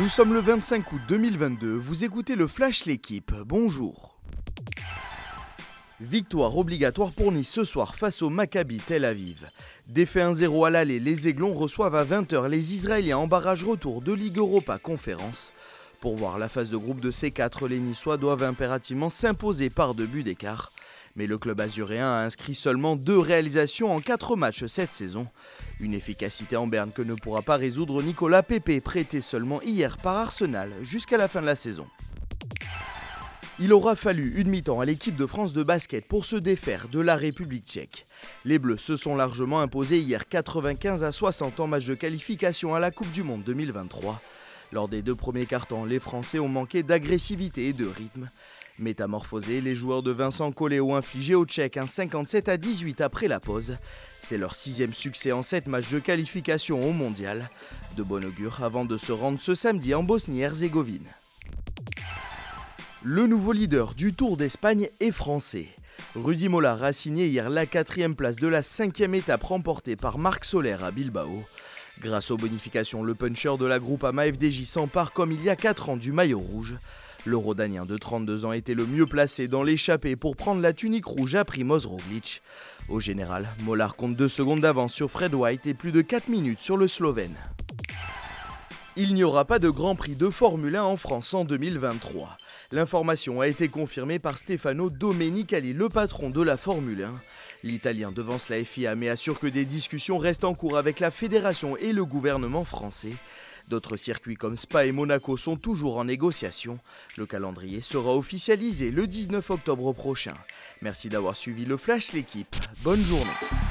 Nous sommes le 25 août 2022, vous écoutez le Flash L'équipe, bonjour. Victoire obligatoire pour Nice ce soir face au Maccabi Tel Aviv. Défait 1-0 à l'aller, les Aiglons reçoivent à 20h les Israéliens en barrage retour de Ligue Europa Conférence. Pour voir la phase de groupe de C4, les Niçois doivent impérativement s'imposer par deux buts d'écart. Mais le club azuréen a inscrit seulement deux réalisations en quatre matchs cette saison. Une efficacité en berne que ne pourra pas résoudre Nicolas Pepe, prêté seulement hier par Arsenal jusqu'à la fin de la saison. Il aura fallu une mi-temps à l'équipe de France de basket pour se défaire de la République tchèque. Les Bleus se sont largement imposés hier 95 à 60 en match de qualification à la Coupe du Monde 2023. Lors des deux premiers cartons, les Français ont manqué d'agressivité et de rythme. Métamorphosés, les joueurs de Vincent Collet ont infligé aux Tchèques un 57 à 18 après la pause. C'est leur sixième succès en sept matchs de qualification au mondial. De bon augure avant de se rendre ce samedi en Bosnie-Herzégovine. Le nouveau leader du Tour d'Espagne est français. Rudy Mollard a signé hier la quatrième place de la cinquième étape remportée par Marc Soler à Bilbao. Grâce aux bonifications, le puncher de la groupe AMA FDJ s'empare comme il y a 4 ans du maillot rouge. Le Rodanien de 32 ans était le mieux placé dans l'échappée pour prendre la tunique rouge à Primoz Roglic. Au général, Mollard compte 2 secondes d'avance sur Fred White et plus de 4 minutes sur le Slovène. Il n'y aura pas de Grand Prix de Formule 1 en France en 2023. L'information a été confirmée par Stefano Domenicali, le patron de la Formule 1. L'Italien devance la FIA mais assure que des discussions restent en cours avec la fédération et le gouvernement français. D'autres circuits comme Spa et Monaco sont toujours en négociation. Le calendrier sera officialisé le 19 octobre prochain. Merci d'avoir suivi le Flash l'équipe. Bonne journée.